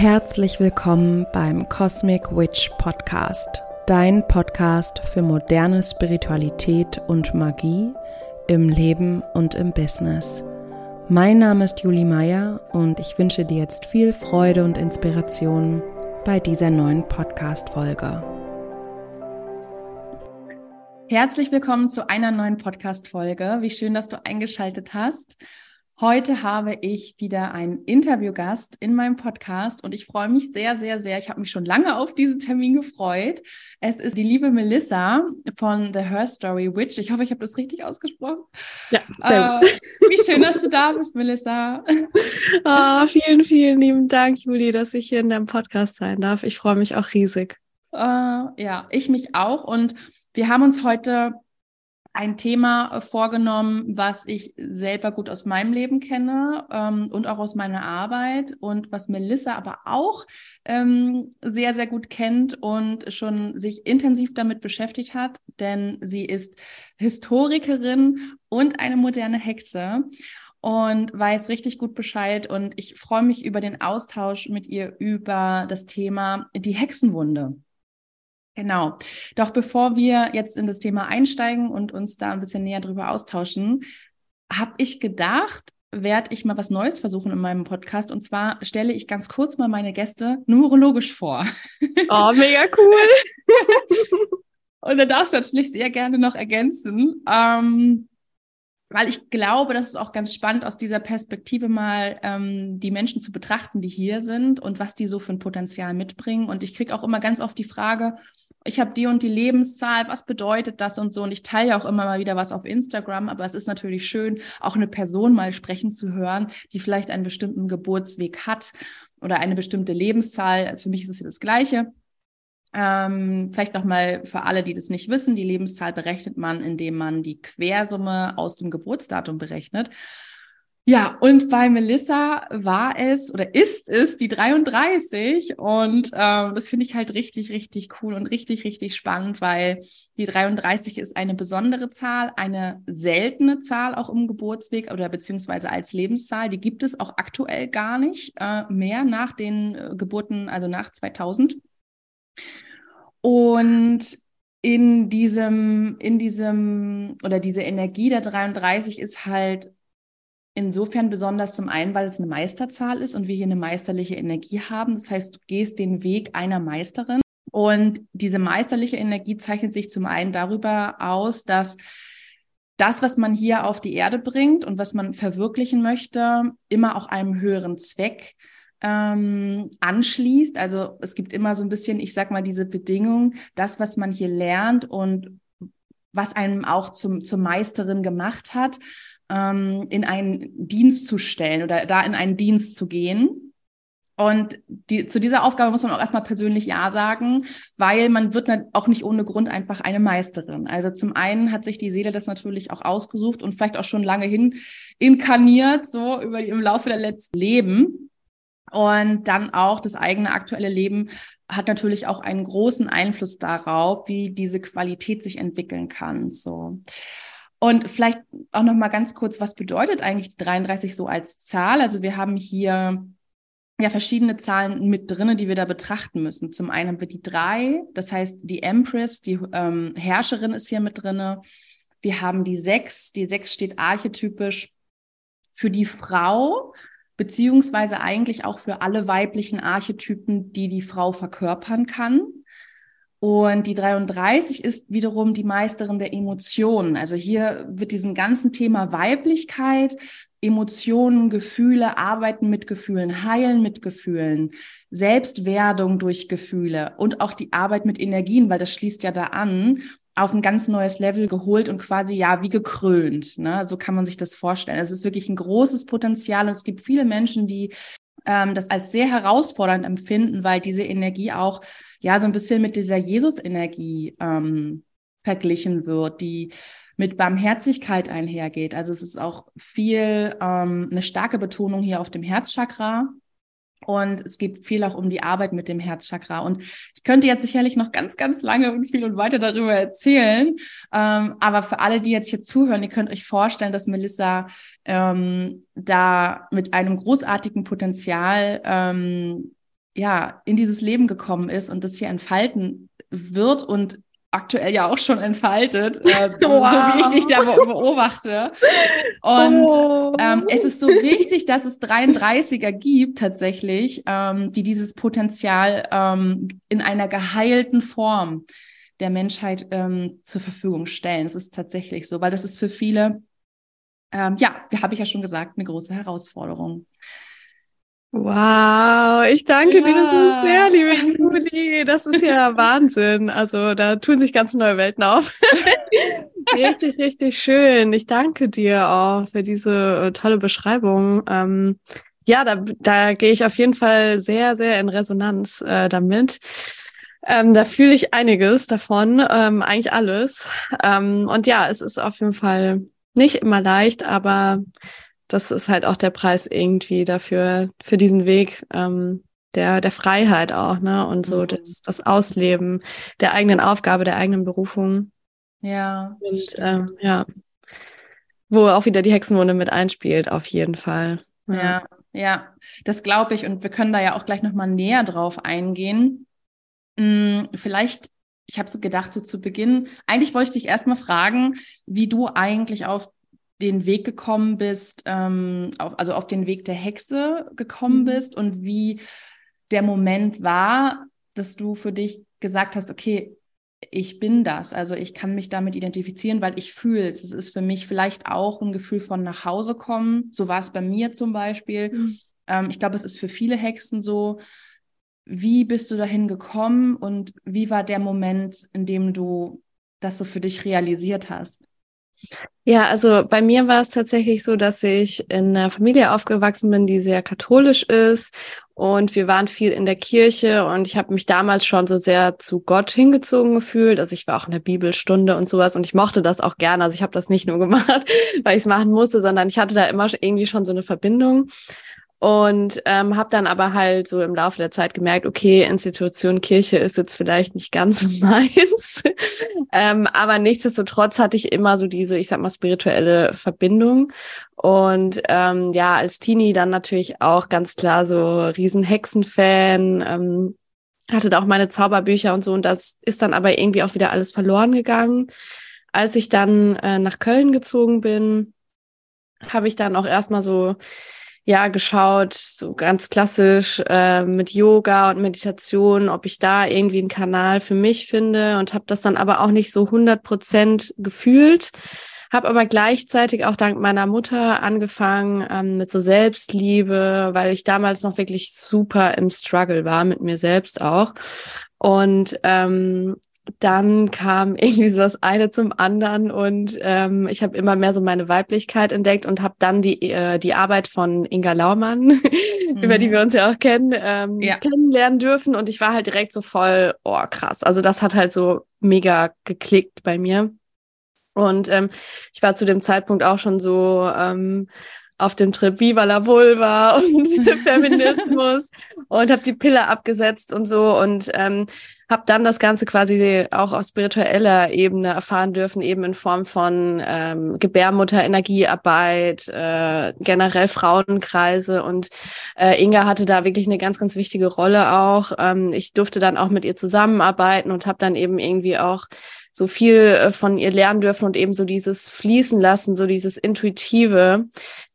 Herzlich willkommen beim Cosmic Witch Podcast, dein Podcast für moderne Spiritualität und Magie im Leben und im Business. Mein Name ist Julie Meyer und ich wünsche dir jetzt viel Freude und Inspiration bei dieser neuen Podcast-Folge. Herzlich willkommen zu einer neuen Podcast-Folge. Wie schön, dass du eingeschaltet hast. Heute habe ich wieder einen Interviewgast in meinem Podcast und ich freue mich sehr, sehr, sehr. Ich habe mich schon lange auf diesen Termin gefreut. Es ist die liebe Melissa von The Her Story Witch. Ich hoffe, ich habe das richtig ausgesprochen. Ja, sehr äh, Wie schön, dass du da bist, Melissa. Oh, vielen, vielen lieben Dank, Juli, dass ich hier in deinem Podcast sein darf. Ich freue mich auch riesig. Äh, ja, ich mich auch. Und wir haben uns heute ein Thema äh, vorgenommen, was ich selber gut aus meinem Leben kenne ähm, und auch aus meiner Arbeit und was Melissa aber auch ähm, sehr, sehr gut kennt und schon sich intensiv damit beschäftigt hat, denn sie ist Historikerin und eine moderne Hexe und weiß richtig gut Bescheid und ich freue mich über den Austausch mit ihr über das Thema die Hexenwunde. Genau. Doch bevor wir jetzt in das Thema einsteigen und uns da ein bisschen näher drüber austauschen, habe ich gedacht, werde ich mal was Neues versuchen in meinem Podcast. Und zwar stelle ich ganz kurz mal meine Gäste numerologisch vor. Oh, mega cool. und da darfst du natürlich sehr gerne noch ergänzen. Ähm, weil ich glaube, das ist auch ganz spannend, aus dieser Perspektive mal ähm, die Menschen zu betrachten, die hier sind und was die so für ein Potenzial mitbringen. Und ich kriege auch immer ganz oft die Frage, ich habe die und die Lebenszahl, was bedeutet das und so. Und ich teile ja auch immer mal wieder was auf Instagram, aber es ist natürlich schön, auch eine Person mal sprechen zu hören, die vielleicht einen bestimmten Geburtsweg hat oder eine bestimmte Lebenszahl. Für mich ist es das Gleiche. Ähm, vielleicht nochmal für alle, die das nicht wissen, die Lebenszahl berechnet man, indem man die Quersumme aus dem Geburtsdatum berechnet. Ja, und bei Melissa war es oder ist es die 33 und ähm, das finde ich halt richtig, richtig cool und richtig, richtig spannend, weil die 33 ist eine besondere Zahl, eine seltene Zahl auch im Geburtsweg oder beziehungsweise als Lebenszahl. Die gibt es auch aktuell gar nicht äh, mehr nach den äh, Geburten, also nach 2000. Und in diesem, in diesem, oder diese Energie der 33 ist halt insofern besonders zum einen, weil es eine Meisterzahl ist und wir hier eine meisterliche Energie haben. Das heißt, du gehst den Weg einer Meisterin. Und diese meisterliche Energie zeichnet sich zum einen darüber aus, dass das, was man hier auf die Erde bringt und was man verwirklichen möchte, immer auch einem höheren Zweck ähm, anschließt. Also es gibt immer so ein bisschen, ich sag mal, diese Bedingung, das, was man hier lernt und was einem auch zum, zur Meisterin gemacht hat, ähm, in einen Dienst zu stellen oder da in einen Dienst zu gehen. Und die, zu dieser Aufgabe muss man auch erstmal persönlich Ja sagen, weil man wird auch nicht ohne Grund einfach eine Meisterin. Also zum einen hat sich die Seele das natürlich auch ausgesucht und vielleicht auch schon lange hin inkarniert, so über im Laufe der letzten Leben. Und dann auch das eigene aktuelle Leben hat natürlich auch einen großen Einfluss darauf, wie diese Qualität sich entwickeln kann. So. Und vielleicht auch noch mal ganz kurz, was bedeutet eigentlich die 33 so als Zahl? Also wir haben hier ja verschiedene Zahlen mit drinne, die wir da betrachten müssen. Zum einen haben wir die drei, das heißt die Empress, die ähm, Herrscherin ist hier mit drinne. Wir haben die sechs, die sechs steht archetypisch für die Frau, beziehungsweise eigentlich auch für alle weiblichen Archetypen, die die Frau verkörpern kann. Und die 33 ist wiederum die Meisterin der Emotionen. Also hier wird diesem ganzen Thema Weiblichkeit, Emotionen, Gefühle, Arbeiten mit Gefühlen, Heilen mit Gefühlen, Selbstwerdung durch Gefühle und auch die Arbeit mit Energien, weil das schließt ja da an, auf ein ganz neues Level geholt und quasi ja wie gekrönt. Ne? So kann man sich das vorstellen. Es ist wirklich ein großes Potenzial und es gibt viele Menschen, die ähm, das als sehr herausfordernd empfinden, weil diese Energie auch ja so ein bisschen mit dieser Jesus-Energie ähm, verglichen wird, die mit Barmherzigkeit einhergeht. Also es ist auch viel ähm, eine starke Betonung hier auf dem Herzchakra. Und es geht viel auch um die Arbeit mit dem Herzchakra. Und ich könnte jetzt sicherlich noch ganz, ganz lange und viel und weiter darüber erzählen. Ähm, aber für alle, die jetzt hier zuhören, ihr könnt euch vorstellen, dass Melissa ähm, da mit einem großartigen Potenzial ähm, ja in dieses Leben gekommen ist und das hier entfalten wird und aktuell ja auch schon entfaltet, äh, wow. so wie ich dich da beobachte. Und oh. ähm, es ist so wichtig, dass es 33er gibt tatsächlich, ähm, die dieses Potenzial ähm, in einer geheilten Form der Menschheit ähm, zur Verfügung stellen. Es ist tatsächlich so, weil das ist für viele, ähm, ja, habe ich ja schon gesagt, eine große Herausforderung. Wow, ich danke ja. dir so sehr, liebe Juli. Das ist ja Wahnsinn. Also da tun sich ganz neue Welten auf. richtig, richtig schön. Ich danke dir auch für diese äh, tolle Beschreibung. Ähm, ja, da, da gehe ich auf jeden Fall sehr, sehr in Resonanz äh, damit. Ähm, da fühle ich einiges davon, ähm, eigentlich alles. Ähm, und ja, es ist auf jeden Fall nicht immer leicht, aber das ist halt auch der Preis irgendwie dafür, für diesen Weg ähm, der, der Freiheit auch, ne? Und so mhm. das, das Ausleben der eigenen Aufgabe, der eigenen Berufung. Ja. Und ähm, ja. Wo auch wieder die Hexenwunde mit einspielt, auf jeden Fall. Ja, ja, ja. das glaube ich. Und wir können da ja auch gleich nochmal näher drauf eingehen. Hm, vielleicht, ich habe so gedacht, so zu Beginn, eigentlich wollte ich dich erstmal fragen, wie du eigentlich auf den Weg gekommen bist, ähm, auf, also auf den Weg der Hexe gekommen mhm. bist und wie der Moment war, dass du für dich gesagt hast, okay, ich bin das, also ich kann mich damit identifizieren, weil ich fühle es. Es ist für mich vielleicht auch ein Gefühl von nach Hause kommen. So war es bei mir zum Beispiel. Mhm. Ähm, ich glaube, es ist für viele Hexen so. Wie bist du dahin gekommen und wie war der Moment, in dem du das so für dich realisiert hast? Ja, also bei mir war es tatsächlich so, dass ich in einer Familie aufgewachsen bin, die sehr katholisch ist und wir waren viel in der Kirche und ich habe mich damals schon so sehr zu Gott hingezogen gefühlt. Also ich war auch in der Bibelstunde und sowas und ich mochte das auch gerne. Also ich habe das nicht nur gemacht, weil ich es machen musste, sondern ich hatte da immer irgendwie schon so eine Verbindung. Und ähm, habe dann aber halt so im Laufe der Zeit gemerkt, okay, Institution Kirche ist jetzt vielleicht nicht ganz meins. ähm, aber nichtsdestotrotz hatte ich immer so diese, ich sag mal, spirituelle Verbindung. Und ähm, ja, als Teenie dann natürlich auch ganz klar so riesen Hexenfan. Ähm, hatte da auch meine Zauberbücher und so. Und das ist dann aber irgendwie auch wieder alles verloren gegangen. Als ich dann äh, nach Köln gezogen bin, habe ich dann auch erstmal so ja geschaut, so ganz klassisch äh, mit Yoga und Meditation, ob ich da irgendwie einen Kanal für mich finde und habe das dann aber auch nicht so 100 Prozent gefühlt. Habe aber gleichzeitig auch dank meiner Mutter angefangen ähm, mit so Selbstliebe, weil ich damals noch wirklich super im Struggle war mit mir selbst auch. Und ähm, dann kam irgendwie so das eine zum anderen und ähm, ich habe immer mehr so meine Weiblichkeit entdeckt und habe dann die, äh, die Arbeit von Inga Laumann, mhm. über die mhm. wir uns ja auch kennen, ähm, ja. kennenlernen dürfen und ich war halt direkt so voll, oh krass, also das hat halt so mega geklickt bei mir. Und ähm, ich war zu dem Zeitpunkt auch schon so ähm, auf dem Trip Viva la Vulva und Feminismus und habe die Pille abgesetzt und so und ähm, habe dann das Ganze quasi auch auf spiritueller Ebene erfahren dürfen, eben in Form von ähm, Gebärmutter, Energiearbeit, äh, generell Frauenkreise und äh, Inga hatte da wirklich eine ganz, ganz wichtige Rolle auch. Ähm, ich durfte dann auch mit ihr zusammenarbeiten und habe dann eben irgendwie auch so viel äh, von ihr lernen dürfen und eben so dieses Fließen lassen, so dieses Intuitive,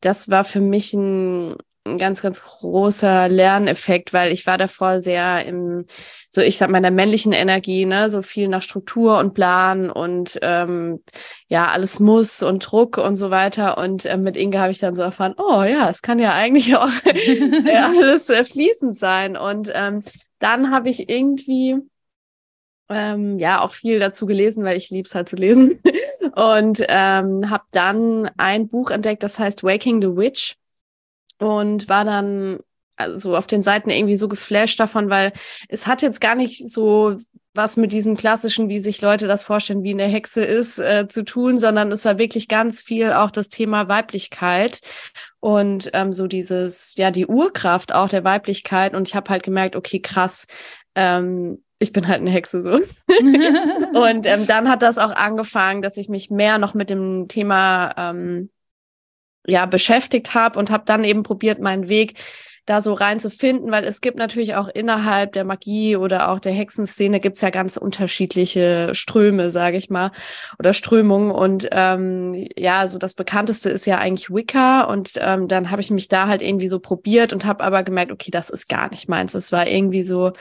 das war für mich ein, ein ganz, ganz großer Lerneffekt, weil ich war davor sehr im, so ich sag mal, der männlichen Energie, ne, so viel nach Struktur und Plan und ähm, ja, alles muss und Druck und so weiter. Und äh, mit Inge habe ich dann so erfahren, oh ja, es kann ja eigentlich auch alles äh, fließend sein. Und ähm, dann habe ich irgendwie ähm, ja auch viel dazu gelesen, weil ich lieb's halt zu lesen. und ähm, habe dann ein Buch entdeckt, das heißt Waking the Witch und war dann also auf den Seiten irgendwie so geflasht davon, weil es hat jetzt gar nicht so was mit diesem klassischen, wie sich Leute das vorstellen, wie eine Hexe ist, äh, zu tun, sondern es war wirklich ganz viel auch das Thema Weiblichkeit und ähm, so dieses, ja, die Urkraft auch der Weiblichkeit. Und ich habe halt gemerkt, okay, krass, ähm, ich bin halt eine Hexe so. und ähm, dann hat das auch angefangen, dass ich mich mehr noch mit dem Thema ähm, ja beschäftigt habe und habe dann eben probiert, meinen Weg da so reinzufinden, weil es gibt natürlich auch innerhalb der Magie oder auch der Hexenszene gibt's ja ganz unterschiedliche Ströme, sage ich mal, oder Strömungen. Und ähm, ja, so das bekannteste ist ja eigentlich Wicca. Und ähm, dann habe ich mich da halt irgendwie so probiert und habe aber gemerkt, okay, das ist gar nicht meins. Es war irgendwie so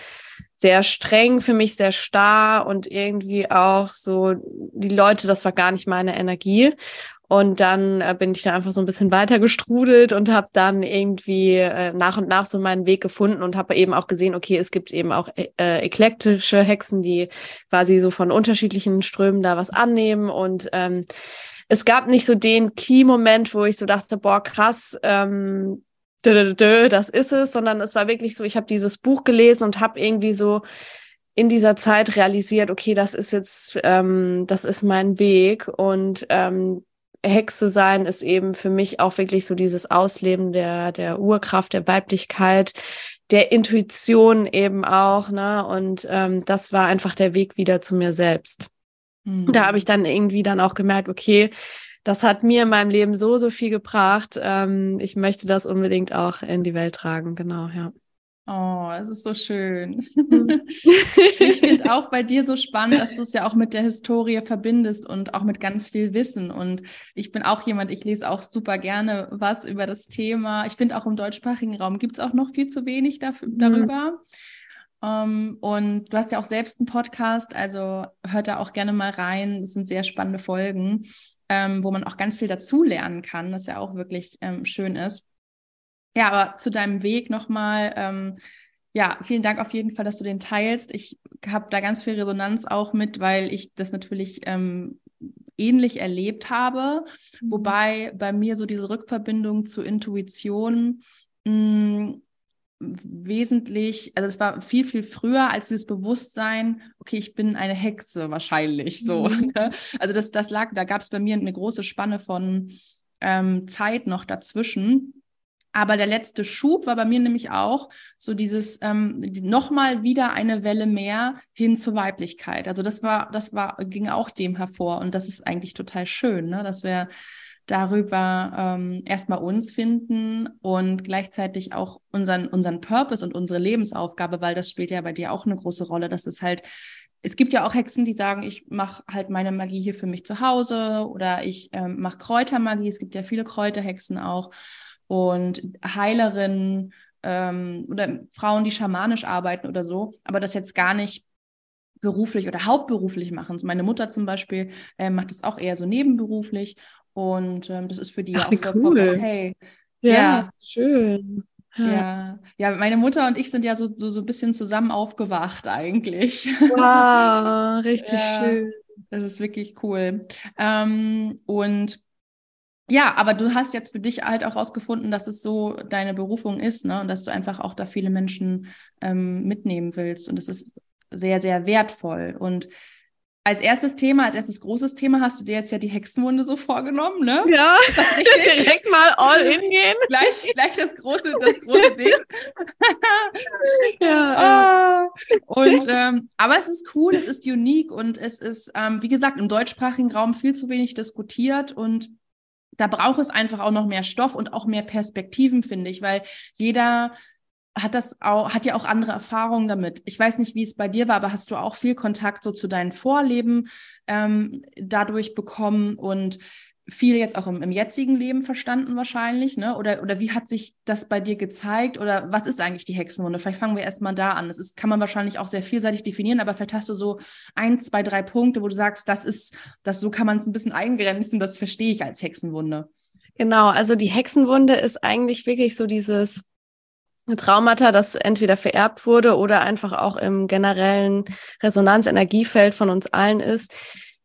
sehr streng für mich, sehr starr und irgendwie auch so, die Leute, das war gar nicht meine Energie. Und dann äh, bin ich da einfach so ein bisschen weiter gestrudelt und habe dann irgendwie äh, nach und nach so meinen Weg gefunden und habe eben auch gesehen, okay, es gibt eben auch äh, eklektische Hexen, die quasi so von unterschiedlichen Strömen da was annehmen. Und ähm, es gab nicht so den Key-Moment, wo ich so dachte, boah, krass, ähm, das ist es, sondern es war wirklich so, ich habe dieses Buch gelesen und habe irgendwie so in dieser Zeit realisiert, okay, das ist jetzt, ähm, das ist mein Weg und ähm, Hexe sein ist eben für mich auch wirklich so dieses Ausleben der, der Urkraft, der Weiblichkeit, der Intuition eben auch, ne? Und ähm, das war einfach der Weg wieder zu mir selbst. Mhm. Da habe ich dann irgendwie dann auch gemerkt, okay, das hat mir in meinem Leben so, so viel gebracht. Ähm, ich möchte das unbedingt auch in die Welt tragen, genau, ja. Oh, es ist so schön. Mhm. ich finde auch bei dir so spannend, dass du es ja auch mit der Historie verbindest und auch mit ganz viel Wissen. Und ich bin auch jemand, ich lese auch super gerne was über das Thema. Ich finde auch im deutschsprachigen Raum gibt es auch noch viel zu wenig dafür, mhm. darüber. Um, ähm, und du hast ja auch selbst einen Podcast, also hört da auch gerne mal rein. Das sind sehr spannende Folgen, ähm, wo man auch ganz viel dazu lernen kann, was ja auch wirklich ähm, schön ist. Ja, aber zu deinem Weg nochmal. Ähm, ja, vielen Dank auf jeden Fall, dass du den teilst. Ich habe da ganz viel Resonanz auch mit, weil ich das natürlich ähm, ähnlich erlebt habe. Mhm. Wobei bei mir so diese Rückverbindung zur Intuition mh, mm, wesentlich, also es war viel, viel früher als dieses Bewusstsein, okay, ich bin eine Hexe wahrscheinlich so. Mhm. Ne? Also das, das lag, da gab es bei mir eine große Spanne von ähm, Zeit noch dazwischen. Aber der letzte Schub war bei mir nämlich auch so dieses ähm, nochmal wieder eine Welle mehr hin zur Weiblichkeit. Also das war, das war, ging auch dem hervor. Und das ist eigentlich total schön, ne? dass wir darüber ähm, erstmal uns finden und gleichzeitig auch unseren, unseren Purpose und unsere Lebensaufgabe, weil das spielt ja bei dir auch eine große Rolle, dass es halt es gibt ja auch Hexen, die sagen, ich mache halt meine Magie hier für mich zu Hause oder ich ähm, mache Kräutermagie. Es gibt ja viele Kräuterhexen auch und Heilerinnen ähm, oder Frauen, die schamanisch arbeiten oder so, aber das jetzt gar nicht beruflich oder hauptberuflich machen. Meine Mutter zum Beispiel äh, macht das auch eher so nebenberuflich und ähm, das ist für die Ach, auch vollkommen cool. okay. Ja, ja, schön. Ja. ja, meine Mutter und ich sind ja so, so, so ein bisschen zusammen aufgewacht eigentlich. Wow, richtig ja, schön. Das ist wirklich cool. Ähm, und ja, aber du hast jetzt für dich halt auch rausgefunden, dass es so deine Berufung ist, ne? Und dass du einfach auch da viele Menschen ähm, mitnehmen willst. Und es ist sehr, sehr wertvoll. Und als erstes Thema, als erstes großes Thema hast du dir jetzt ja die Hexenwunde so vorgenommen, ne? Ja. Ist das richtig? Direkt mal all in gehen. gleich, gleich das große, das große Ding. ja. Ah. Und ähm, aber es ist cool, es ist unique und es ist, ähm, wie gesagt, im deutschsprachigen Raum viel zu wenig diskutiert und da braucht es einfach auch noch mehr Stoff und auch mehr Perspektiven, finde ich, weil jeder hat das auch, hat ja auch andere Erfahrungen damit. Ich weiß nicht, wie es bei dir war, aber hast du auch viel Kontakt so zu deinen Vorleben ähm, dadurch bekommen und viel jetzt auch im, im, jetzigen Leben verstanden wahrscheinlich, ne? Oder, oder wie hat sich das bei dir gezeigt? Oder was ist eigentlich die Hexenwunde? Vielleicht fangen wir erstmal da an. Das ist, kann man wahrscheinlich auch sehr vielseitig definieren, aber vielleicht hast du so ein, zwei, drei Punkte, wo du sagst, das ist, das so kann man es ein bisschen eingrenzen, das verstehe ich als Hexenwunde. Genau, also die Hexenwunde ist eigentlich wirklich so dieses Traumata, das entweder vererbt wurde oder einfach auch im generellen Resonanzenergiefeld von uns allen ist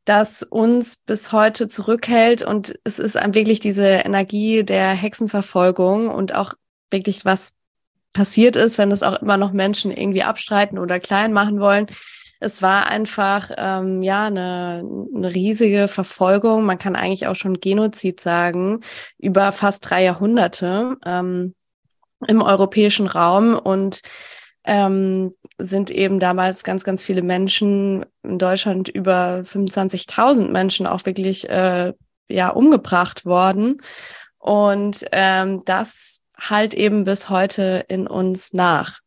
das uns bis heute zurückhält. Und es ist wirklich diese Energie der Hexenverfolgung und auch wirklich was passiert ist, wenn es auch immer noch Menschen irgendwie abstreiten oder klein machen wollen. Es war einfach ähm, ja eine, eine riesige Verfolgung. Man kann eigentlich auch schon Genozid sagen über fast drei Jahrhunderte ähm, im europäischen Raum und ähm, sind eben damals ganz, ganz viele Menschen in Deutschland über 25.000 Menschen auch wirklich äh, ja umgebracht worden. Und ähm, das halt eben bis heute in uns nach.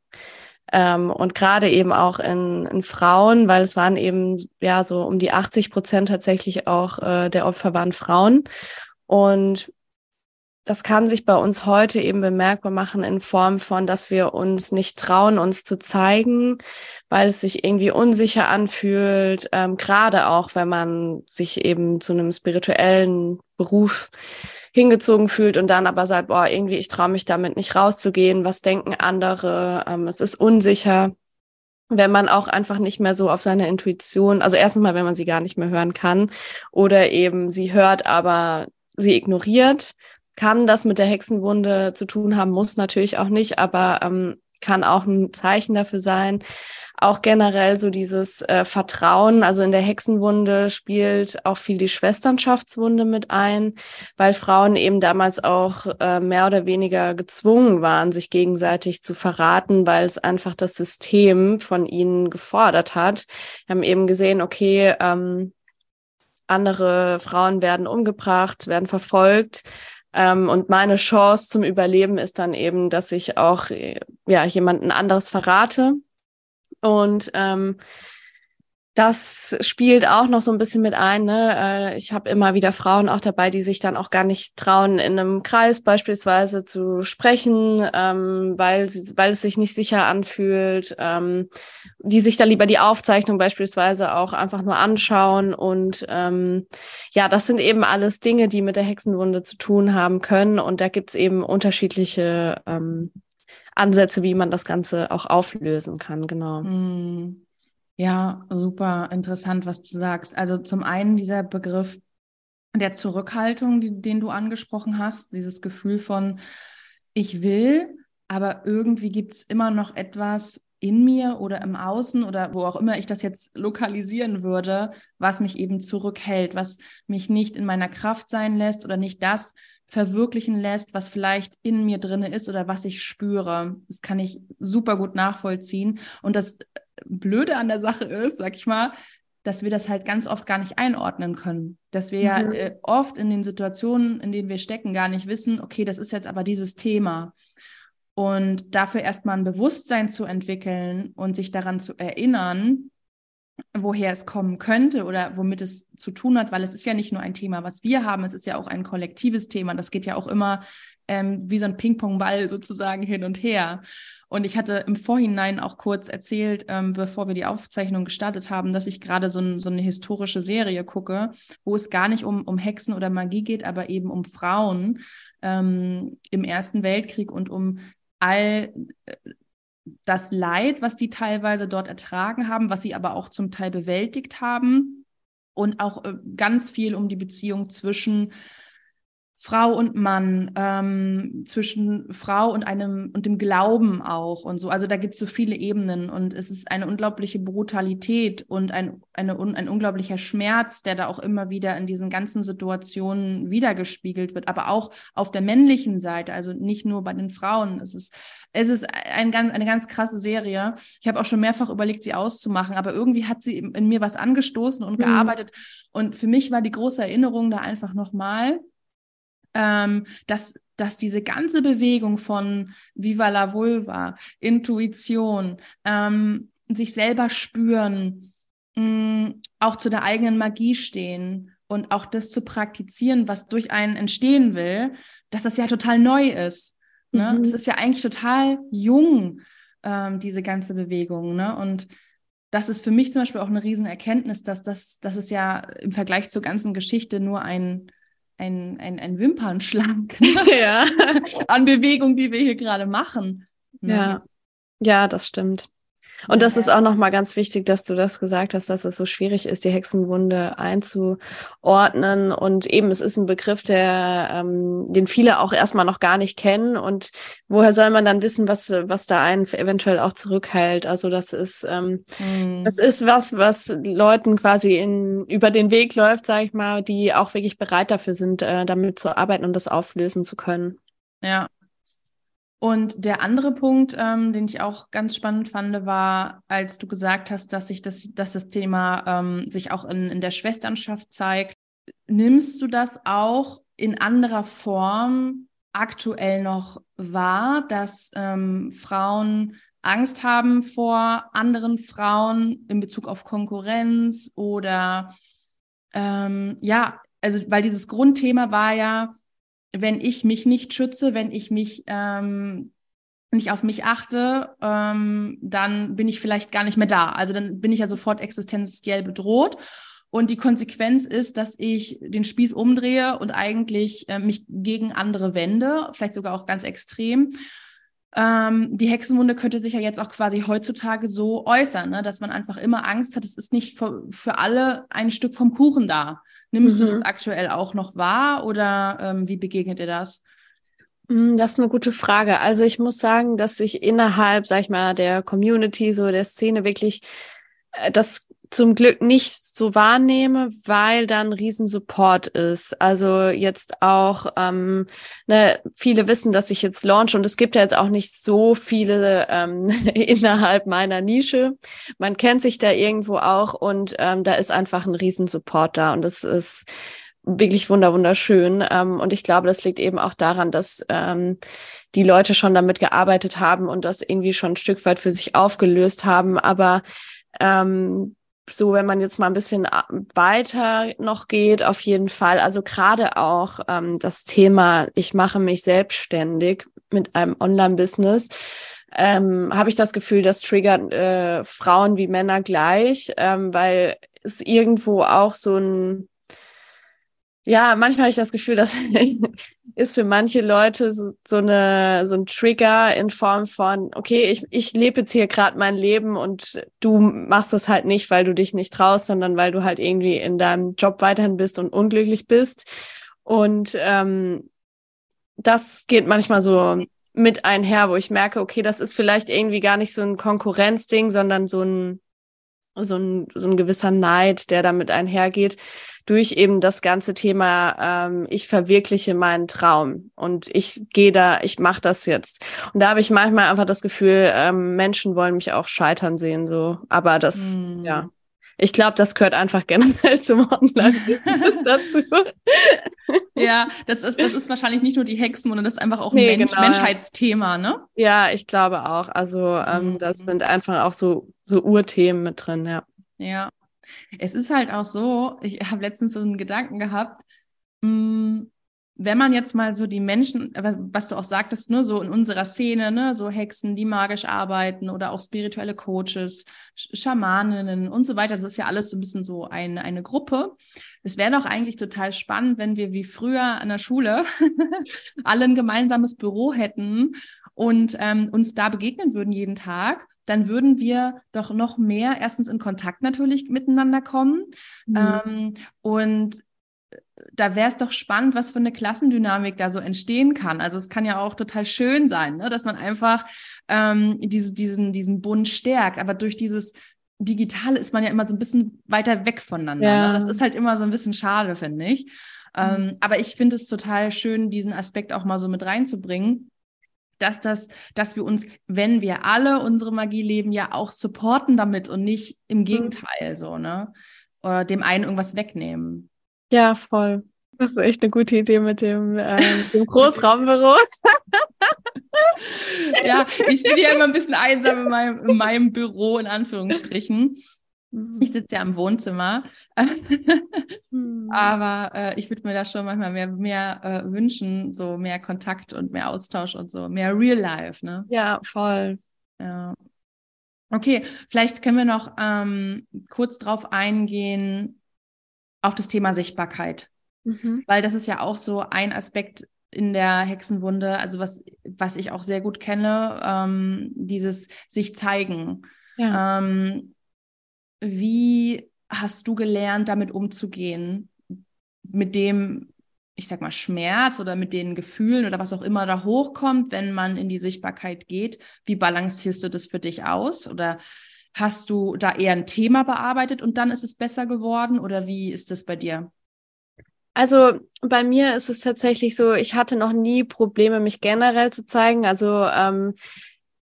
Ähm, und gerade eben auch in, in Frauen, weil es waren eben ja so um die 80 Prozent tatsächlich auch äh, der Opfer waren Frauen. Und das kann sich bei uns heute eben bemerkbar machen in Form von, dass wir uns nicht trauen, uns zu zeigen, weil es sich irgendwie unsicher anfühlt, ähm, gerade auch wenn man sich eben zu einem spirituellen Beruf hingezogen fühlt und dann aber sagt, boah, irgendwie, ich traue mich damit nicht rauszugehen, was denken andere, ähm, es ist unsicher. Wenn man auch einfach nicht mehr so auf seine Intuition, also erstens mal, wenn man sie gar nicht mehr hören kann oder eben sie hört, aber sie ignoriert kann das mit der Hexenwunde zu tun haben, muss natürlich auch nicht, aber ähm, kann auch ein Zeichen dafür sein. Auch generell so dieses äh, Vertrauen, also in der Hexenwunde spielt auch viel die Schwesternschaftswunde mit ein, weil Frauen eben damals auch äh, mehr oder weniger gezwungen waren, sich gegenseitig zu verraten, weil es einfach das System von ihnen gefordert hat. Wir haben eben gesehen, okay, ähm, andere Frauen werden umgebracht, werden verfolgt. Ähm, und meine Chance zum Überleben ist dann eben, dass ich auch ja jemanden anderes verrate. Und ähm, das spielt auch noch so ein bisschen mit ein. Ne? Äh, ich habe immer wieder Frauen auch dabei, die sich dann auch gar nicht trauen, in einem Kreis beispielsweise zu sprechen, ähm, weil, weil es sich nicht sicher anfühlt, ähm, die sich dann lieber die Aufzeichnung beispielsweise auch einfach nur anschauen. Und ähm, ja, das sind eben alles Dinge, die mit der Hexenwunde zu tun haben können. Und da gibt's eben unterschiedliche ähm, Ansätze, wie man das Ganze auch auflösen kann. Genau. Mm. Ja, super interessant, was du sagst. Also zum einen dieser Begriff der Zurückhaltung, die, den du angesprochen hast, dieses Gefühl von, ich will, aber irgendwie gibt es immer noch etwas in mir oder im Außen oder wo auch immer ich das jetzt lokalisieren würde, was mich eben zurückhält, was mich nicht in meiner Kraft sein lässt oder nicht das verwirklichen lässt, was vielleicht in mir drinne ist oder was ich spüre. Das kann ich super gut nachvollziehen. Und das Blöde an der Sache ist, sag ich mal, dass wir das halt ganz oft gar nicht einordnen können. Dass wir mhm. ja äh, oft in den Situationen, in denen wir stecken, gar nicht wissen, okay, das ist jetzt aber dieses Thema. Und dafür erstmal ein Bewusstsein zu entwickeln und sich daran zu erinnern, woher es kommen könnte oder womit es zu tun hat, weil es ist ja nicht nur ein Thema, was wir haben, es ist ja auch ein kollektives Thema. Das geht ja auch immer ähm, wie so ein Ping-Pong-Ball sozusagen hin und her. Und ich hatte im Vorhinein auch kurz erzählt, ähm, bevor wir die Aufzeichnung gestartet haben, dass ich gerade so, ein, so, eine historische Serie gucke, wo es gar nicht um, um Hexen oder Magie geht, aber eben um Frauen ähm, im Ersten Weltkrieg und um all äh, das Leid, was die teilweise dort ertragen haben, was sie aber auch zum Teil bewältigt haben und auch äh, ganz viel um die Beziehung zwischen Frau und Mann, ähm, zwischen Frau und einem und dem Glauben auch und so. Also da gibt es so viele Ebenen und es ist eine unglaubliche Brutalität und ein, eine, ein unglaublicher Schmerz, der da auch immer wieder in diesen ganzen Situationen wiedergespiegelt wird, aber auch auf der männlichen Seite, also nicht nur bei den Frauen. Es ist, es ist ein, eine ganz krasse Serie. Ich habe auch schon mehrfach überlegt, sie auszumachen, aber irgendwie hat sie in mir was angestoßen und mhm. gearbeitet. Und für mich war die große Erinnerung da einfach nochmal ähm, dass, dass diese ganze Bewegung von Viva la Vulva, Intuition, ähm, sich selber spüren, mh, mm, auch zu der eigenen Magie stehen und auch das zu praktizieren, was durch einen entstehen will, dass das ja total neu ist. Ne? Mhm. Das ist ja eigentlich total jung, ähm, diese ganze Bewegung. Ne? Und das ist für mich zum Beispiel auch eine Riesenerkenntnis, dass das, dass es ja im Vergleich zur ganzen Geschichte nur ein, ein, ein, ein Wimpernschlag ja. an Bewegung, die wir hier gerade machen. Ne? Ja. ja, das stimmt. Und das ist auch nochmal ganz wichtig, dass du das gesagt hast, dass es so schwierig ist, die Hexenwunde einzuordnen. Und eben, es ist ein Begriff, der, ähm, den viele auch erstmal noch gar nicht kennen. Und woher soll man dann wissen, was, was da einen eventuell auch zurückhält? Also das ist, ähm, mhm. das ist was, was Leuten quasi in, über den Weg läuft, sag ich mal, die auch wirklich bereit dafür sind, äh, damit zu arbeiten und das auflösen zu können. Ja, und der andere Punkt, ähm, den ich auch ganz spannend fand, war, als du gesagt hast, dass sich das, dass das Thema ähm, sich auch in, in der Schwesternschaft zeigt. Nimmst du das auch in anderer Form aktuell noch wahr, dass ähm, Frauen Angst haben vor anderen Frauen in Bezug auf Konkurrenz oder ähm, ja, also weil dieses Grundthema war ja, wenn ich mich nicht schütze, wenn ich mich ähm, nicht auf mich achte, ähm, dann bin ich vielleicht gar nicht mehr da. Also dann bin ich ja sofort existenziell bedroht. Und die Konsequenz ist, dass ich den Spieß umdrehe und eigentlich äh, mich gegen andere wende, vielleicht sogar auch ganz extrem. Ähm, die Hexenwunde könnte sich ja jetzt auch quasi heutzutage so äußern, ne? dass man einfach immer Angst hat, es ist nicht für, für alle ein Stück vom Kuchen da. Nimmst mhm. du das aktuell auch noch wahr oder ähm, wie begegnet ihr das? Mm, das ist eine gute Frage. Also ich muss sagen, dass ich innerhalb, sag ich mal, der Community, so der Szene wirklich äh, das zum Glück nicht so wahrnehme, weil dann Riesensupport ist. Also jetzt auch, ähm, ne, viele wissen, dass ich jetzt launch und es gibt ja jetzt auch nicht so viele ähm, innerhalb meiner Nische. Man kennt sich da irgendwo auch und ähm, da ist einfach ein Riesensupport da und das ist wirklich wunder wunderschön. Ähm, und ich glaube, das liegt eben auch daran, dass ähm, die Leute schon damit gearbeitet haben und das irgendwie schon ein Stück weit für sich aufgelöst haben. Aber ähm, so, wenn man jetzt mal ein bisschen äh, weiter noch geht, auf jeden Fall. Also gerade auch ähm, das Thema, ich mache mich selbstständig mit einem Online-Business. Ähm, habe ich das Gefühl, das triggert äh, Frauen wie Männer gleich, ähm, weil es irgendwo auch so ein ja, manchmal habe ich das Gefühl, das ist für manche Leute so, so, eine, so ein Trigger in Form von, okay, ich, ich lebe jetzt hier gerade mein Leben und du machst das halt nicht, weil du dich nicht traust, sondern weil du halt irgendwie in deinem Job weiterhin bist und unglücklich bist. Und ähm, das geht manchmal so mit einher, wo ich merke, okay, das ist vielleicht irgendwie gar nicht so ein Konkurrenzding, sondern so ein, so ein, so ein gewisser Neid, der damit einhergeht durch eben das ganze Thema, ähm, ich verwirkliche meinen Traum und ich gehe da, ich mache das jetzt. Und da habe ich manchmal einfach das Gefühl, ähm, Menschen wollen mich auch scheitern sehen, so. Aber das, mm. ja. Ich glaube, das gehört einfach generell zum Online-Business dazu. ja, das ist, das ist wahrscheinlich nicht nur die Hexenmunde, das ist einfach auch ein nee, Mensch, genau. Menschheitsthema, ne? Ja, ich glaube auch. Also, ähm, mm. das sind einfach auch so, so Urthemen mit drin, ja. Ja, es ist halt auch so, ich habe letztens so einen Gedanken gehabt, mh, mm, wenn man jetzt mal so die Menschen, was du auch sagtest, ne, so in unserer Szene, ne, so Hexen, die magisch arbeiten oder auch spirituelle Coaches, Schamaninnen und so weiter, das ist ja alles so ein bisschen so eine, eine Gruppe. Es wäre doch eigentlich total spannend, wenn wir wie früher an der Schule alle ein gemeinsames Büro hätten und ähm, uns da begegnen würden jeden Tag dann würden wir doch noch mehr erstens in Kontakt natürlich miteinander kommen. Mhm. Ähm, und äh, da wäre es doch spannend, was für eine Klassendynamik da so entstehen kann. Also es kann ja auch total schön sein, ne? dass man einfach ähm, diese, diesen, diesen Bund stärkt. Aber durch dieses Digitale ist man ja immer so ein bisschen weiter weg voneinander. Ne? Ja. Ne? Das ist halt immer so ein bisschen schade, finde ich. Mhm. Ähm, aber ich finde es total schön, diesen Aspekt auch mal so mit reinzubringen dass das, dass wir uns, wenn wir alle unsere Magie leben, ja auch supporten damit und nicht im mhm. Gegenteil so, ne? Oder dem einen irgendwas wegnehmen. Ja, voll. Das ist echt eine gute Idee mit dem, äh, dem Großraumbüro. ja, ich bin ja immer ein bisschen einsam in meinem, in meinem Büro, in Anführungsstrichen. Mhm. Ich sitze ja im Wohnzimmer. mhm. Aber äh, ich würde mir da schon manchmal mehr, mehr äh, wünschen, so mehr Kontakt und mehr Austausch und so, mehr Real Life, ne? Ja, voll. Ja. Okay, vielleicht können wir noch ähm, kurz drauf eingehen, auf das Thema Sichtbarkeit. Mhm. Weil das ist ja auch so ein Aspekt in der Hexenwunde, also was, was ich auch sehr gut kenne, ähm, dieses sich zeigen. Ja. Ähm, wie hast du gelernt, damit umzugehen? Mit dem, ich sag mal, Schmerz oder mit den Gefühlen oder was auch immer da hochkommt, wenn man in die Sichtbarkeit geht? Wie balancierst du das für dich aus? Oder hast du da eher ein Thema bearbeitet und dann ist es besser geworden? Oder wie ist das bei dir? Also bei mir ist es tatsächlich so, ich hatte noch nie Probleme, mich generell zu zeigen. Also ähm,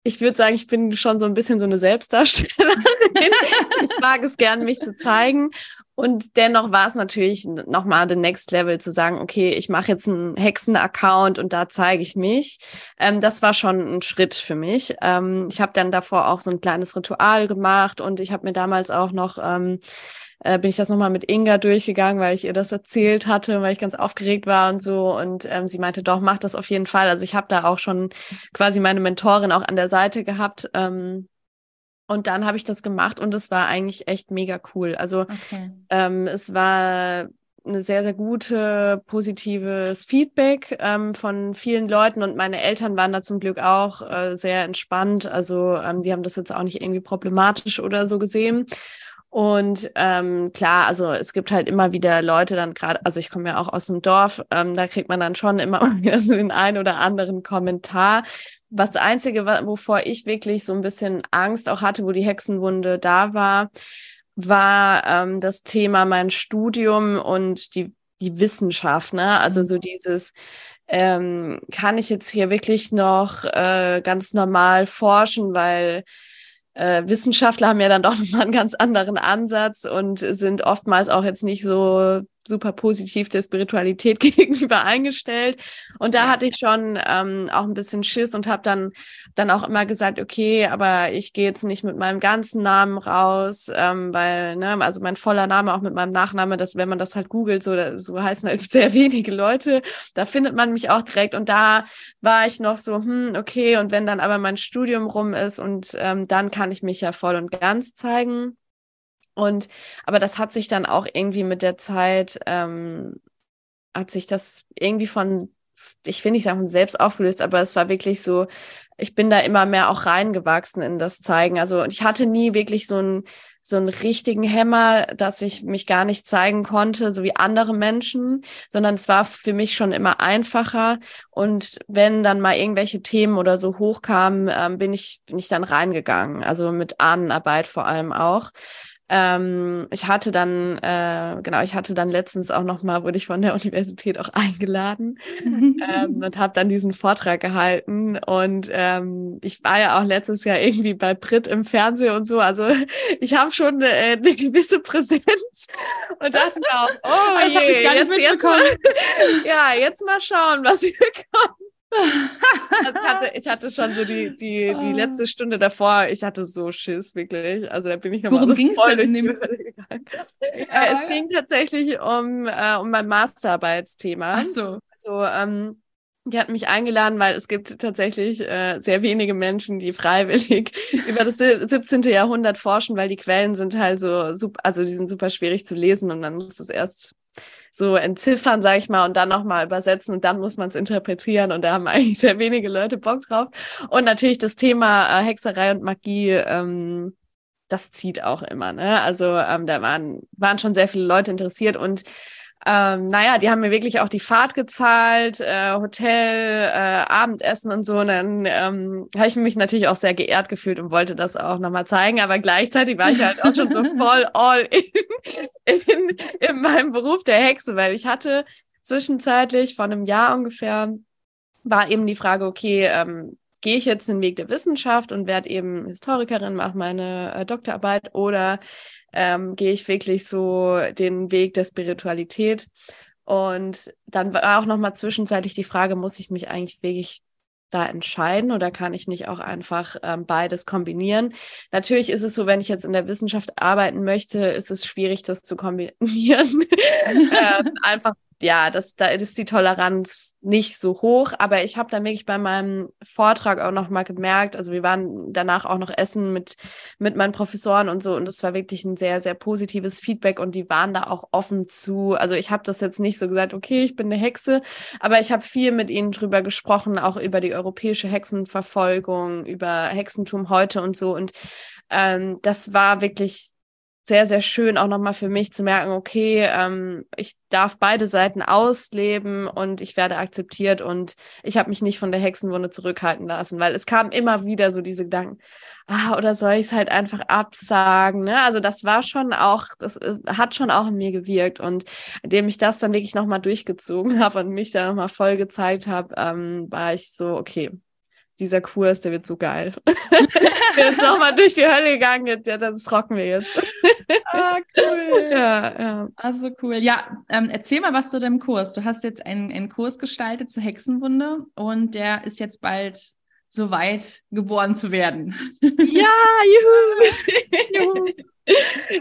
ich würde sagen, ich bin schon so ein bisschen so eine Selbstdarstellerin. mag es gern, mich zu zeigen. Und dennoch war es natürlich nochmal the next level zu sagen, okay, ich mache jetzt einen Hexen-Account und da zeige ich mich. Ähm, das war schon ein Schritt für mich. Ähm, ich habe dann davor auch so ein kleines Ritual gemacht und ich habe mir damals auch noch ähm, äh, bin ich das nochmal mit Inga durchgegangen, weil ich ihr das erzählt hatte, weil ich ganz aufgeregt war und so. Und ähm, sie meinte, doch, mach das auf jeden Fall. Also ich habe da auch schon quasi meine Mentorin auch an der Seite gehabt. Und dann habe ich das gemacht und es war eigentlich echt mega cool. Also okay. ähm, es war eine sehr, sehr gute, positives Feedback ähm, von vielen Leuten und meine Eltern waren da zum Glück auch äh, sehr entspannt. Also ähm, die haben das jetzt auch nicht irgendwie problematisch oder so gesehen. Und ähm, klar, also es gibt halt immer wieder Leute dann gerade, also ich komme ja auch aus dem Dorf, ähm, da kriegt man dann schon immer wieder so den einen oder anderen Kommentar, was das Einzige, wovor ich wirklich so ein bisschen Angst auch hatte, wo die Hexenwunde da war, war ähm, das Thema mein Studium und die, die Wissenschaft, ne? Also mhm. so dieses, ähm, kann ich jetzt hier wirklich noch äh, ganz normal forschen, weil äh, Wissenschaftler haben ja dann doch nochmal einen ganz anderen Ansatz und sind oftmals auch jetzt nicht so super positiv der Spiritualität gegenüber eingestellt. Und da hatte ich schon ähm, auch ein bisschen Schiss und habe dann, dann auch immer gesagt, okay, aber ich gehe jetzt nicht mit meinem ganzen Namen raus, ähm, weil, ne, also mein voller Name auch mit meinem Nachname, dass wenn man das halt googelt, so, so heißen halt sehr wenige Leute, da findet man mich auch direkt. Und da war ich noch so, hm, okay, und wenn dann aber mein Studium rum ist und ähm, dann kann ich mich ja voll und ganz zeigen. Und aber das hat sich dann auch irgendwie mit der Zeit, ähm, hat sich das irgendwie von, ich will nicht sagen selbst aufgelöst, aber es war wirklich so, ich bin da immer mehr auch reingewachsen in das Zeigen. Also ich hatte nie wirklich so einen so einen richtigen Hämmer, dass ich mich gar nicht zeigen konnte, so wie andere Menschen, sondern es war für mich schon immer einfacher. Und wenn dann mal irgendwelche Themen oder so hochkamen, ähm, bin ich bin ich dann reingegangen. Also mit Ahnenarbeit vor allem auch. Ähm, ich hatte dann, äh, genau, ich hatte dann letztens auch nochmal, wurde ich von der Universität auch eingeladen ähm, und habe dann diesen Vortrag gehalten. Und ähm, ich war ja auch letztes Jahr irgendwie bei Brit im Fernsehen und so. Also ich habe schon äh, eine gewisse Präsenz und dachte mir auch, oh, das habe ich gar nicht jetzt, mitbekommen. Jetzt mal, ja, jetzt mal schauen, was hier kommt also ich hatte, ich hatte schon so die, die, die ah. letzte Stunde davor, ich hatte so Schiss, wirklich. Also da bin ich nochmal Worum ging es denn in dem. Ja, es ging tatsächlich um, äh, um mein Masterarbeitsthema. Ach so. Also, ähm, die hat mich eingeladen, weil es gibt tatsächlich äh, sehr wenige Menschen, die freiwillig über das 17. Jahrhundert forschen, weil die Quellen sind halt so, super, also die sind super schwierig zu lesen und man muss es erst so entziffern, sage ich mal, und dann nochmal übersetzen und dann muss man es interpretieren und da haben eigentlich sehr wenige Leute Bock drauf. Und natürlich das Thema äh, Hexerei und Magie, ähm, das zieht auch immer. Ne? Also ähm, da waren, waren schon sehr viele Leute interessiert und ähm, naja, die haben mir wirklich auch die Fahrt gezahlt, äh, Hotel, äh, Abendessen und so. Und dann ähm, habe ich mich natürlich auch sehr geehrt gefühlt und wollte das auch nochmal zeigen. Aber gleichzeitig war ich halt auch schon so voll all in, in, in meinem Beruf der Hexe, weil ich hatte zwischenzeitlich vor einem Jahr ungefähr war eben die Frage, okay, ähm, gehe ich jetzt den Weg der Wissenschaft und werde eben Historikerin, mache meine äh, Doktorarbeit oder ähm, gehe ich wirklich so den Weg der Spiritualität. Und dann war auch nochmal zwischenzeitlich die Frage, muss ich mich eigentlich wirklich da entscheiden oder kann ich nicht auch einfach ähm, beides kombinieren? Natürlich ist es so, wenn ich jetzt in der Wissenschaft arbeiten möchte, ist es schwierig, das zu kombinieren. ähm, einfach ja, das, da ist die Toleranz nicht so hoch, aber ich habe dann wirklich bei meinem Vortrag auch nochmal gemerkt, also wir waren danach auch noch essen mit, mit meinen Professoren und so und das war wirklich ein sehr, sehr positives Feedback und die waren da auch offen zu, also ich habe das jetzt nicht so gesagt, okay, ich bin eine Hexe, aber ich habe viel mit ihnen drüber gesprochen, auch über die europäische Hexenverfolgung, über Hexentum heute und so und ähm, das war wirklich sehr, sehr schön auch nochmal für mich zu merken, okay, ähm, ich darf beide Seiten ausleben und ich werde akzeptiert und ich habe mich nicht von der Hexenwunde zurückhalten lassen, weil es kam immer wieder so diese Gedanken, ah, oder soll ich es halt einfach absagen, ne? Also das war schon auch, das äh, hat schon auch in mir gewirkt und indem ich das dann wirklich nochmal durchgezogen habe und mich da nochmal voll gezeigt habe, ähm, war ich so, okay, dieser Kurs, der wird so geil. der ist nochmal durch die Hölle gegangen, jetzt, ja, das rocken wir jetzt. ah, cool. Ja, ja. Also cool. Ja, ähm, erzähl mal was zu deinem Kurs. Du hast jetzt einen, einen Kurs gestaltet zur Hexenwunde und der ist jetzt bald soweit geboren zu werden. Ja, juhu. juhu.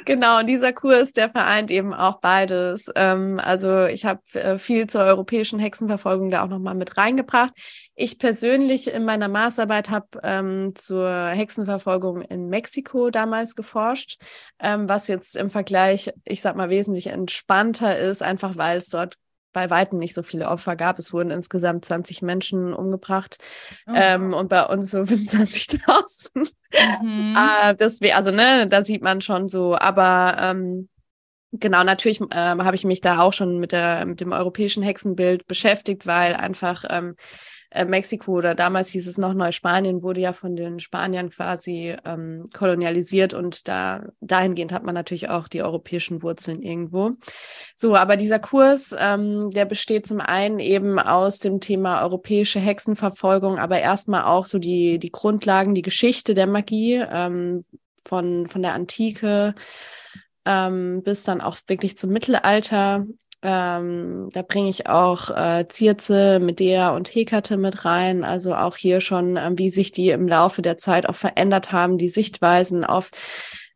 Genau, und dieser Kurs, der vereint eben auch beides. Ähm, also ich habe äh, viel zur europäischen Hexenverfolgung da auch nochmal mit reingebracht. Ich persönlich in meiner Masterarbeit habe ähm, zur Hexenverfolgung in Mexiko damals geforscht, ähm, was jetzt im Vergleich, ich sag mal, wesentlich entspannter ist, einfach weil es dort bei weitem nicht so viele Opfer gab. Es wurden insgesamt 20 Menschen umgebracht oh. ähm, und bei uns so 25.000. Mhm. äh, das wär, also ne, da sieht man schon so, aber ähm, Genau, natürlich ähm, habe ich mich da auch schon mit der mit dem europäischen Hexenbild beschäftigt, weil einfach ähm, äh, Mexiko oder damals hieß es noch Neuspanien, wurde ja von den Spaniern quasi ähm, kolonialisiert und da dahingehend hat man natürlich auch die europäischen Wurzeln irgendwo. So, aber dieser Kurs, ähm, der besteht zum einen eben aus dem Thema europäische Hexenverfolgung, aber erstmal auch so die, die Grundlagen, die Geschichte der Magie ähm, von, von der Antike ähm, bis dann auch wirklich zum Mittelalter ähm, da bringe ich auch äh, Zierze, Medea und Hekate mit rein. Also auch hier schon, ähm, wie sich die im Laufe der Zeit auch verändert haben, die Sichtweisen auf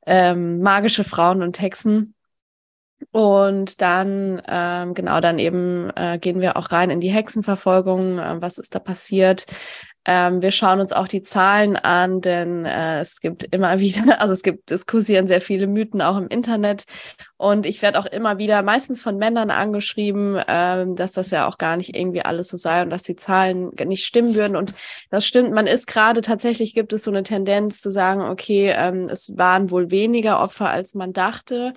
ähm, magische Frauen und Hexen. Und dann, ähm, genau, dann eben äh, gehen wir auch rein in die Hexenverfolgung. Äh, was ist da passiert? Ähm, wir schauen uns auch die Zahlen an, denn äh, es gibt immer wieder, also es gibt, es kursieren sehr viele Mythen auch im Internet. Und ich werde auch immer wieder, meistens von Männern angeschrieben, ähm, dass das ja auch gar nicht irgendwie alles so sei und dass die Zahlen nicht stimmen würden. Und das stimmt, man ist gerade tatsächlich, gibt es so eine Tendenz zu sagen, okay, ähm, es waren wohl weniger Opfer, als man dachte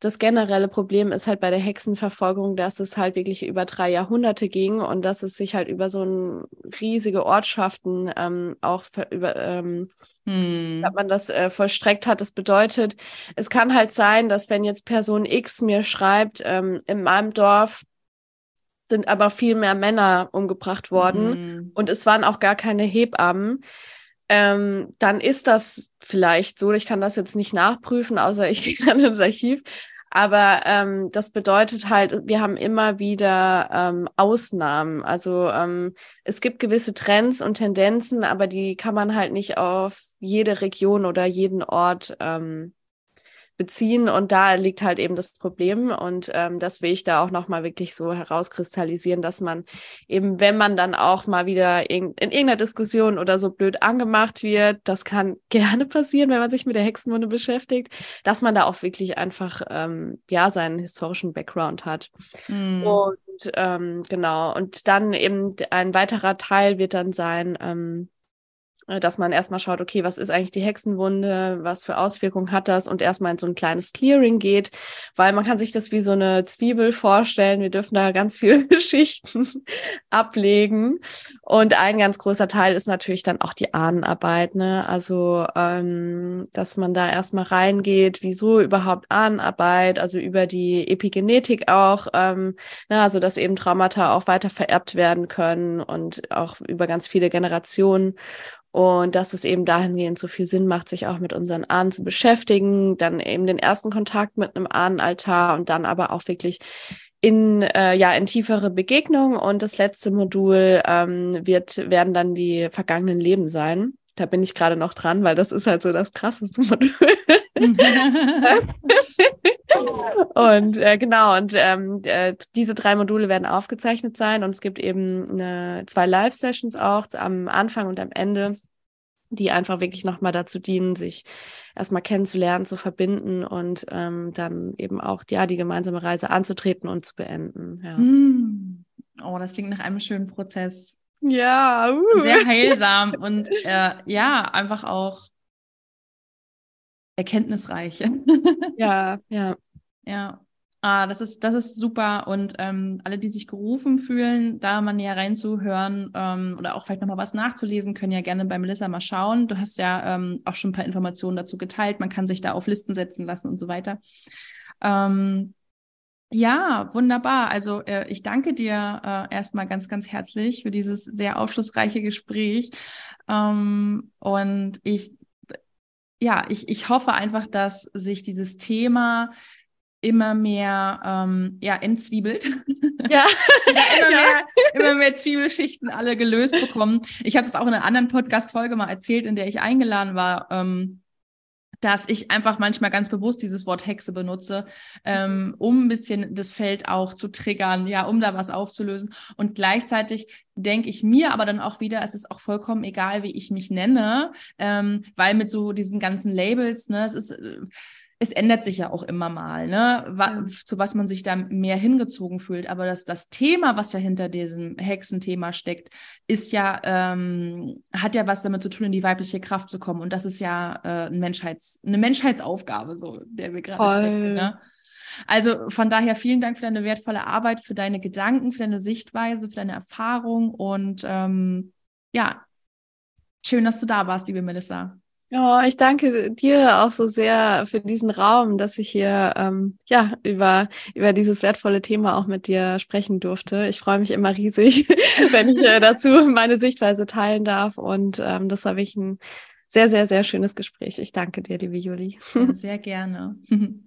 das generelle Problem ist halt bei der Hexenverfolgung, dass es halt wirklich über drei Jahrhunderte ging und dass es sich halt über so ein riesige Ortschaften ähm, auch über ähm, hm. man das äh, vollstreckt hat. Das bedeutet, es kann halt sein, dass wenn jetzt Person X mir schreibt, ähm, in meinem Dorf sind aber viel mehr Männer umgebracht worden hm. und es waren auch gar keine Hebammen ähm, dann ist das vielleicht so. Ich kann das jetzt nicht nachprüfen, außer ich gehe dann ins Archiv. Aber ähm, das bedeutet halt, wir haben immer wieder ähm, Ausnahmen. Also ähm, es gibt gewisse Trends und Tendenzen, aber die kann man halt nicht auf jede Region oder jeden Ort ähm, beziehen. Und da liegt halt eben das Problem. Und ähm, das will ich da auch nochmal wirklich so herauskristallisieren, dass man eben, wenn man dann auch mal wieder in, in irgendeiner Diskussion oder so blöd angemacht wird, das kann gerne passieren, wenn man sich mit der Hexenwunde beschäftigt, dass man da auch wirklich einfach, ähm, ja, seinen historischen Background hat. Mhm. Und ähm, genau, und dann eben ein weiterer Teil wird dann sein, ähm, äh, dass man erstmal schaut, okay, was ist eigentlich die Hexenwunde, was für Auswirkungen hat das und erstmal in so ein kleines Clearing geht, weil man kann sich das wie so eine Zwiebel vorstellen. Wir dürfen da ganz viele Schichten ablegen und ein ganz großer Teil ist natürlich dann auch die Ahnenarbeit, ne? Also, ähm, dass man da erstmal reingeht, wieso überhaupt Ahnenarbeit, also über die Epigenetik auch, ähm, na, ne? also dass eben Traumata auch weiter vererbt werden können und auch über ganz viele Generationen und dass es eben dahingehend so viel Sinn macht, sich auch mit unseren Ahnen zu beschäftigen, dann eben den ersten Kontakt mit einem Ahnenaltar und dann aber auch wirklich in äh, ja in tiefere Begegnung und das letzte Modul ähm, wird werden dann die vergangenen Leben sein. Da bin ich gerade noch dran, weil das ist halt so das krasseste Modul. und äh, genau, und ähm, äh, diese drei Module werden aufgezeichnet sein und es gibt eben eine, zwei Live-Sessions auch am Anfang und am Ende die einfach wirklich nochmal dazu dienen, sich erstmal kennenzulernen, zu verbinden und ähm, dann eben auch ja die gemeinsame Reise anzutreten und zu beenden. Ja. Mm. Oh, das klingt nach einem schönen Prozess. Ja, uh. sehr heilsam und äh, ja, einfach auch erkenntnisreich. ja, ja. Ja. Ah, das ist, das ist super. Und ähm, alle, die sich gerufen fühlen, da mal näher reinzuhören ähm, oder auch vielleicht nochmal was nachzulesen, können ja gerne bei Melissa mal schauen. Du hast ja ähm, auch schon ein paar Informationen dazu geteilt. Man kann sich da auf Listen setzen lassen und so weiter. Ähm, ja, wunderbar. Also äh, ich danke dir äh, erstmal ganz, ganz herzlich für dieses sehr aufschlussreiche Gespräch. Ähm, und ich ja, ich, ich hoffe einfach, dass sich dieses Thema immer mehr ähm, ja, entzwiebelt. Ja. immer, ja. Mehr, immer mehr Zwiebelschichten alle gelöst bekommen. Ich habe es auch in einer anderen Podcast-Folge mal erzählt, in der ich eingeladen war. Ähm, dass ich einfach manchmal ganz bewusst dieses Wort Hexe benutze, ähm, um ein bisschen das Feld auch zu triggern, ja, um da was aufzulösen. Und gleichzeitig denke ich mir aber dann auch wieder, es ist auch vollkommen egal, wie ich mich nenne, ähm, weil mit so diesen ganzen Labels, ne, es ist äh, es ändert sich ja auch immer mal, ne? Ja. zu was man sich da mehr hingezogen fühlt. Aber das, das Thema, was ja hinter diesem Hexenthema steckt, ist ja, ähm, hat ja was damit zu tun, in die weibliche Kraft zu kommen. Und das ist ja äh, ein Menschheits-, eine Menschheitsaufgabe, so, der wir gerade stecken. Ne? Also von daher vielen Dank für deine wertvolle Arbeit, für deine Gedanken, für deine Sichtweise, für deine Erfahrung und ähm, ja, schön, dass du da warst, liebe Melissa. Oh, ich danke dir auch so sehr für diesen Raum, dass ich hier ähm, ja über über dieses wertvolle Thema auch mit dir sprechen durfte. Ich freue mich immer riesig, wenn ich äh, dazu meine Sichtweise teilen darf. Und ähm, das war wirklich ein sehr, sehr, sehr schönes Gespräch. Ich danke dir, liebe Juli. sehr gerne.